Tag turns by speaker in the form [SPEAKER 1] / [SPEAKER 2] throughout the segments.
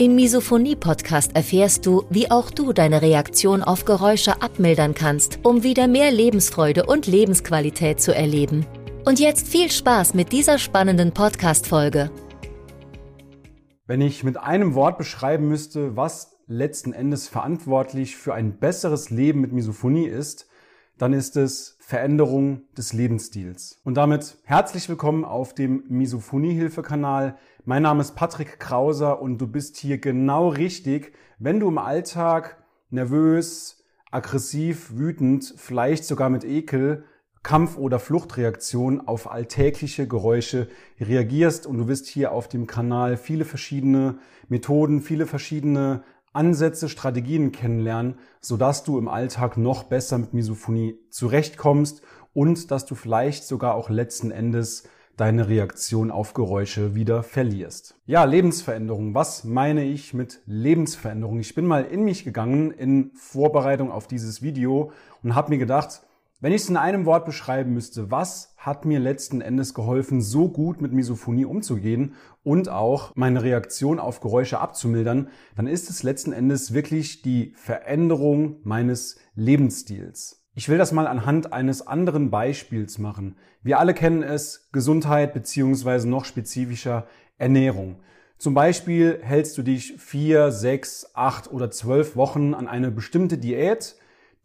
[SPEAKER 1] Im Misophonie-Podcast erfährst du, wie auch du deine Reaktion auf Geräusche abmildern kannst, um wieder mehr Lebensfreude und Lebensqualität zu erleben. Und jetzt viel Spaß mit dieser spannenden Podcast-Folge.
[SPEAKER 2] Wenn ich mit einem Wort beschreiben müsste, was letzten Endes verantwortlich für ein besseres Leben mit Misophonie ist, dann ist es Veränderung des Lebensstils. Und damit herzlich willkommen auf dem Misophonie-Hilfe-Kanal. Mein Name ist Patrick Krauser und du bist hier genau richtig, wenn du im Alltag nervös, aggressiv, wütend, vielleicht sogar mit Ekel, Kampf- oder Fluchtreaktion auf alltägliche Geräusche reagierst. Und du wirst hier auf dem Kanal viele verschiedene Methoden, viele verschiedene Ansätze, Strategien kennenlernen, sodass du im Alltag noch besser mit Misophonie zurechtkommst und dass du vielleicht sogar auch letzten Endes deine Reaktion auf Geräusche wieder verlierst. Ja, Lebensveränderung. Was meine ich mit Lebensveränderung? Ich bin mal in mich gegangen in Vorbereitung auf dieses Video und habe mir gedacht, wenn ich es in einem Wort beschreiben müsste, was hat mir letzten Endes geholfen, so gut mit Misophonie umzugehen und auch meine Reaktion auf Geräusche abzumildern, dann ist es letzten Endes wirklich die Veränderung meines Lebensstils. Ich will das mal anhand eines anderen Beispiels machen. Wir alle kennen es, Gesundheit beziehungsweise noch spezifischer Ernährung. Zum Beispiel hältst du dich vier, sechs, acht oder zwölf Wochen an eine bestimmte Diät.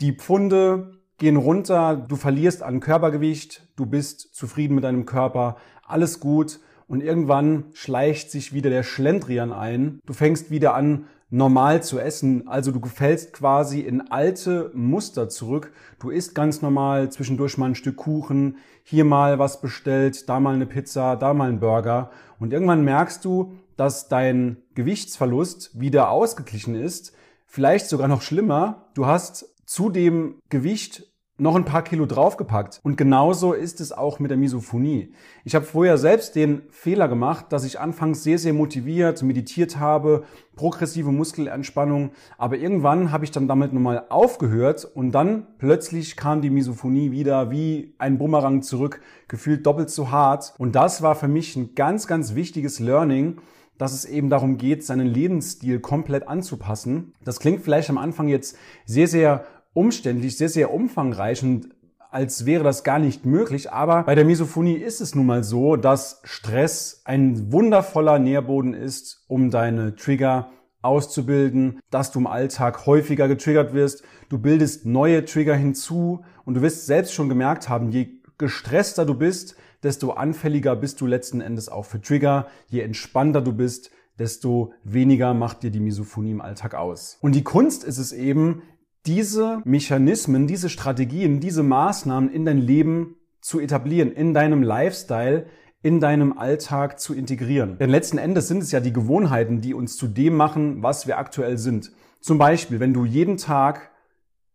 [SPEAKER 2] Die Pfunde gehen runter, du verlierst an Körpergewicht, du bist zufrieden mit deinem Körper, alles gut und irgendwann schleicht sich wieder der Schlendrian ein. Du fängst wieder an, normal zu essen. Also du fällst quasi in alte Muster zurück. Du isst ganz normal, zwischendurch mal ein Stück Kuchen, hier mal was bestellt, da mal eine Pizza, da mal ein Burger. Und irgendwann merkst du, dass dein Gewichtsverlust wieder ausgeglichen ist. Vielleicht sogar noch schlimmer. Du hast zu dem Gewicht noch ein paar Kilo draufgepackt. Und genauso ist es auch mit der Misophonie. Ich habe vorher selbst den Fehler gemacht, dass ich anfangs sehr, sehr motiviert meditiert habe, progressive Muskelentspannung, aber irgendwann habe ich dann damit nochmal aufgehört und dann plötzlich kam die Misophonie wieder wie ein Bumerang zurück, gefühlt doppelt so hart. Und das war für mich ein ganz, ganz wichtiges Learning, dass es eben darum geht, seinen Lebensstil komplett anzupassen. Das klingt vielleicht am Anfang jetzt sehr, sehr umständlich, sehr, sehr umfangreich und als wäre das gar nicht möglich. Aber bei der Misophonie ist es nun mal so, dass Stress ein wundervoller Nährboden ist, um deine Trigger auszubilden, dass du im Alltag häufiger getriggert wirst. Du bildest neue Trigger hinzu und du wirst selbst schon gemerkt haben, je gestresster du bist, desto anfälliger bist du letzten Endes auch für Trigger. Je entspannter du bist, desto weniger macht dir die Misophonie im Alltag aus. Und die Kunst ist es eben, diese Mechanismen, diese Strategien, diese Maßnahmen in dein Leben zu etablieren, in deinem Lifestyle, in deinem Alltag zu integrieren. Denn letzten Endes sind es ja die Gewohnheiten, die uns zu dem machen, was wir aktuell sind. Zum Beispiel, wenn du jeden Tag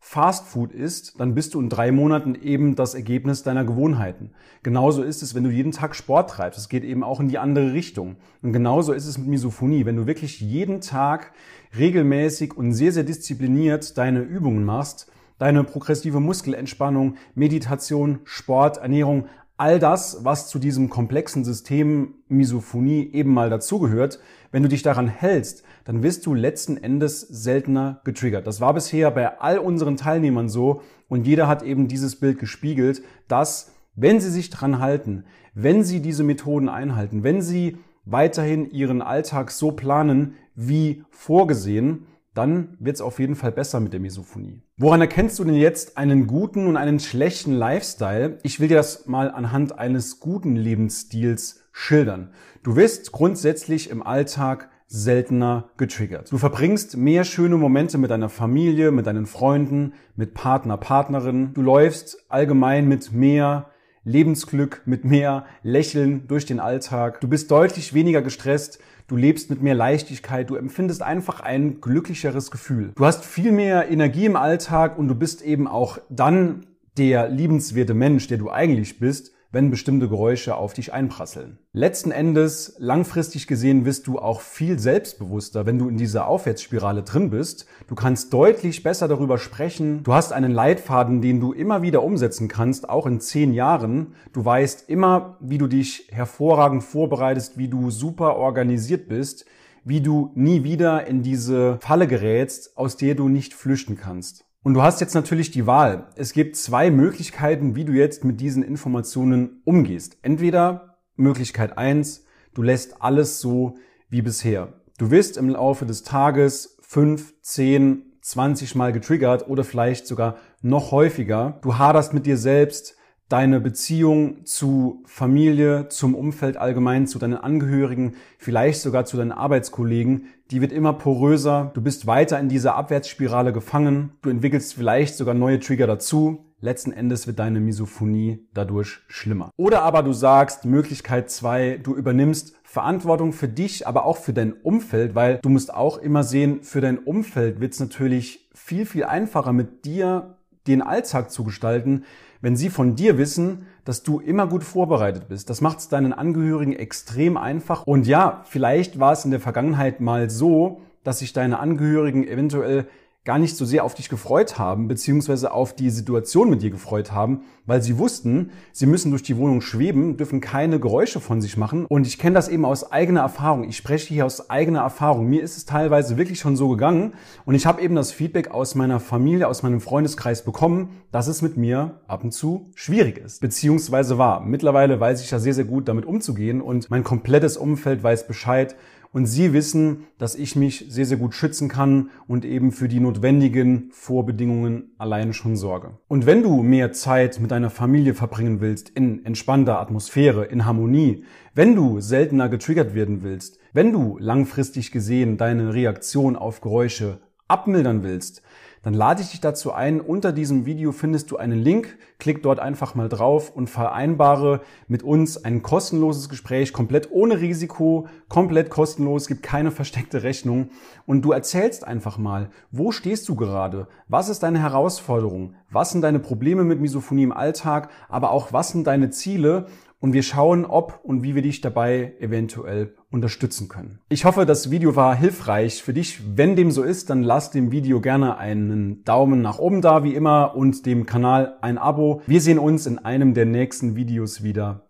[SPEAKER 2] Fast Food isst, dann bist du in drei Monaten eben das Ergebnis deiner Gewohnheiten. Genauso ist es, wenn du jeden Tag Sport treibst. Es geht eben auch in die andere Richtung. Und genauso ist es mit Misophonie. Wenn du wirklich jeden Tag regelmäßig und sehr, sehr diszipliniert deine Übungen machst, deine progressive Muskelentspannung, Meditation, Sport, Ernährung, all das, was zu diesem komplexen System Misophonie eben mal dazugehört, wenn du dich daran hältst, dann wirst du letzten Endes seltener getriggert. Das war bisher bei all unseren Teilnehmern so und jeder hat eben dieses Bild gespiegelt, dass wenn sie sich daran halten, wenn sie diese Methoden einhalten, wenn sie weiterhin ihren Alltag so planen wie vorgesehen, dann wird es auf jeden Fall besser mit der Misophonie. Woran erkennst du denn jetzt einen guten und einen schlechten Lifestyle? Ich will dir das mal anhand eines guten Lebensstils schildern. Du wirst grundsätzlich im Alltag seltener getriggert. Du verbringst mehr schöne Momente mit deiner Familie, mit deinen Freunden, mit Partner, Partnerin. Du läufst allgemein mit mehr Lebensglück, mit mehr Lächeln durch den Alltag. Du bist deutlich weniger gestresst. Du lebst mit mehr Leichtigkeit, du empfindest einfach ein glücklicheres Gefühl. Du hast viel mehr Energie im Alltag und du bist eben auch dann der liebenswerte Mensch, der du eigentlich bist, wenn bestimmte Geräusche auf dich einprasseln. Letzten Endes, langfristig gesehen, wirst du auch viel selbstbewusster, wenn du in dieser Aufwärtsspirale drin bist. Du kannst deutlich besser darüber sprechen. Du hast einen Leitfaden, den du immer wieder umsetzen kannst, auch in zehn Jahren. Du weißt immer, wie du dich hervorragend vorbereitest, wie du super organisiert bist, wie du nie wieder in diese Falle gerätst, aus der du nicht flüchten kannst. Und du hast jetzt natürlich die Wahl. Es gibt zwei Möglichkeiten, wie du jetzt mit diesen Informationen umgehst. Entweder Möglichkeit eins: du lässt alles so wie bisher. Du wirst im Laufe des Tages fünf, zehn, 20 Mal getriggert oder vielleicht sogar noch häufiger. Du haderst mit dir selbst, deine Beziehung zu Familie, zum Umfeld allgemein, zu deinen Angehörigen, vielleicht sogar zu deinen Arbeitskollegen, die wird immer poröser, du bist weiter in dieser Abwärtsspirale gefangen, du entwickelst vielleicht sogar neue Trigger dazu, letzten Endes wird deine Misophonie dadurch schlimmer. Oder aber du sagst, Möglichkeit zwei, du übernimmst Verantwortung für dich, aber auch für dein Umfeld, weil du musst auch immer sehen, für dein Umfeld wird es natürlich viel, viel einfacher mit dir den Alltag zu gestalten, wenn sie von dir wissen, dass du immer gut vorbereitet bist. Das macht es deinen Angehörigen extrem einfach. Und ja, vielleicht war es in der Vergangenheit mal so, dass sich deine Angehörigen eventuell gar nicht so sehr auf dich gefreut haben, beziehungsweise auf die Situation mit dir gefreut haben, weil sie wussten, sie müssen durch die Wohnung schweben, dürfen keine Geräusche von sich machen. Und ich kenne das eben aus eigener Erfahrung. Ich spreche hier aus eigener Erfahrung. Mir ist es teilweise wirklich schon so gegangen. Und ich habe eben das Feedback aus meiner Familie, aus meinem Freundeskreis bekommen, dass es mit mir ab und zu schwierig ist, beziehungsweise war. Mittlerweile weiß ich ja sehr, sehr gut damit umzugehen und mein komplettes Umfeld weiß Bescheid und sie wissen, dass ich mich sehr, sehr gut schützen kann und eben für die notwendigen Vorbedingungen alleine schon sorge. Und wenn du mehr Zeit mit deiner Familie verbringen willst, in entspannter Atmosphäre, in Harmonie, wenn du seltener getriggert werden willst, wenn du langfristig gesehen deine Reaktion auf Geräusche abmildern willst, dann lade ich dich dazu ein. Unter diesem Video findest du einen Link. Klick dort einfach mal drauf und vereinbare mit uns ein kostenloses Gespräch, komplett ohne Risiko, komplett kostenlos, gibt keine versteckte Rechnung. Und du erzählst einfach mal, wo stehst du gerade? Was ist deine Herausforderung? Was sind deine Probleme mit Misophonie im Alltag? Aber auch was sind deine Ziele? und wir schauen, ob und wie wir dich dabei eventuell unterstützen können. Ich hoffe, das Video war hilfreich für dich. Wenn dem so ist, dann lass dem Video gerne einen Daumen nach oben da, wie immer, und dem Kanal ein Abo. Wir sehen uns in einem der nächsten Videos wieder.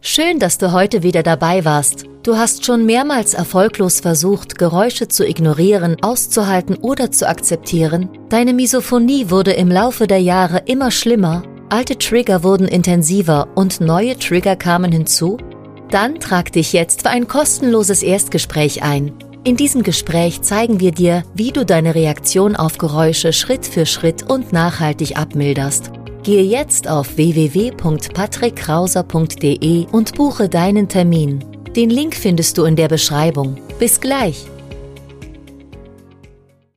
[SPEAKER 1] Schön, dass du heute wieder dabei warst. Du hast schon mehrmals erfolglos versucht, Geräusche zu ignorieren, auszuhalten oder zu akzeptieren. Deine Misophonie wurde im Laufe der Jahre immer schlimmer Alte Trigger wurden intensiver und neue Trigger kamen hinzu? Dann trag dich jetzt für ein kostenloses Erstgespräch ein. In diesem Gespräch zeigen wir dir, wie du deine Reaktion auf Geräusche Schritt für Schritt und nachhaltig abmilderst. Gehe jetzt auf www.patrickkrauser.de und buche deinen Termin. Den Link findest du in der Beschreibung. Bis gleich!